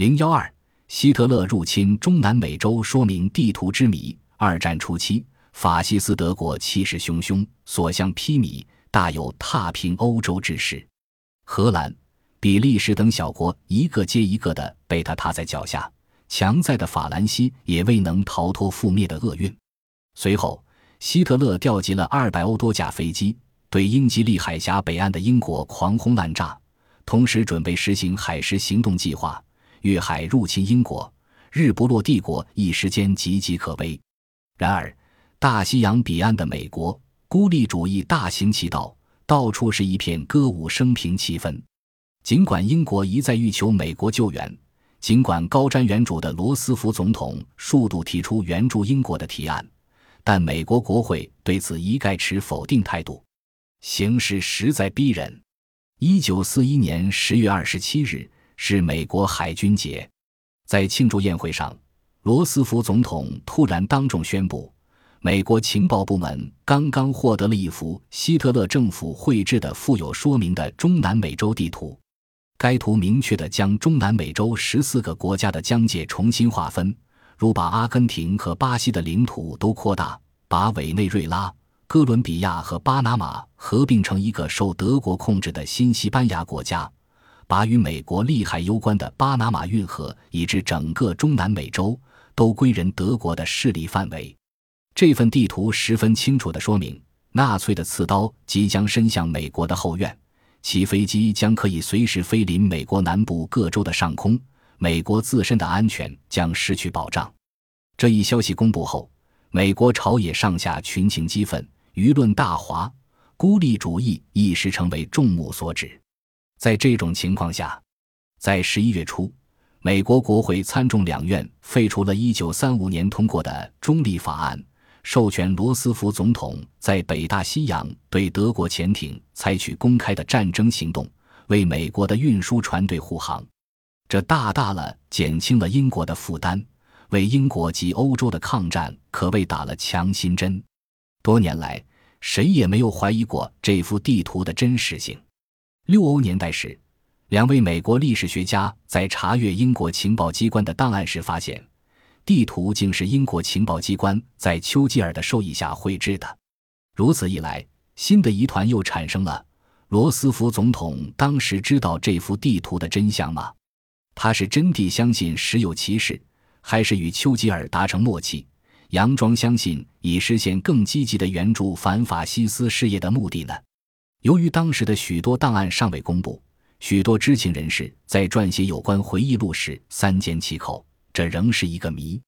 零幺二，希特勒入侵中南美洲，说明地图之谜。二战初期，法西斯德国气势汹汹，所向披靡，大有踏平欧洲之势。荷兰、比利时等小国一个接一个的被他踏在脚下，强在的法兰西也未能逃脱覆灭的厄运。随后，希特勒调集了二百欧多架飞机，对英吉利海峡北岸的英国狂轰滥炸，同时准备实行海狮行动计划。越海入侵英国，日不落帝国一时间岌岌可危。然而，大西洋彼岸的美国孤立主义大行其道，到处是一片歌舞升平气氛。尽管英国一再欲求美国救援，尽管高瞻远瞩的罗斯福总统数度提出援助英国的提案，但美国国会对此一概持否定态度。形势实在逼人。一九四一年十月二十七日。是美国海军节，在庆祝宴会上，罗斯福总统突然当众宣布，美国情报部门刚刚获得了一幅希特勒政府绘制的附有说明的中南美洲地图。该图明确地将中南美洲十四个国家的疆界重新划分，如把阿根廷和巴西的领土都扩大，把委内瑞拉、哥伦比亚和巴拿马合并成一个受德国控制的新西班牙国家。把与美国利害攸关的巴拿马运河以至整个中南美洲都归人德国的势力范围。这份地图十分清楚地说明，纳粹的刺刀即将伸向美国的后院，其飞机将可以随时飞临美国南部各州的上空，美国自身的安全将失去保障。这一消息公布后，美国朝野上下群情激愤，舆论大哗，孤立主义一时成为众目所指。在这种情况下，在十一月初，美国国会参众两院废除了一九三五年通过的中立法案，授权罗斯福总统在北大西洋对德国潜艇采取公开的战争行动，为美国的运输船队护航。这大大了减轻了英国的负担，为英国及欧洲的抗战可谓打了强心针。多年来，谁也没有怀疑过这幅地图的真实性。六欧年代时，两位美国历史学家在查阅英国情报机关的档案时发现，地图竟是英国情报机关在丘吉尔的授意下绘制的。如此一来，新的疑团又产生了：罗斯福总统当时知道这幅地图的真相吗？他是真地相信实有其事，还是与丘吉尔达成默契，佯装相信以实现更积极的援助反法西斯事业的目的呢？由于当时的许多档案尚未公布，许多知情人士在撰写有关回忆录时三缄其口，这仍是一个谜。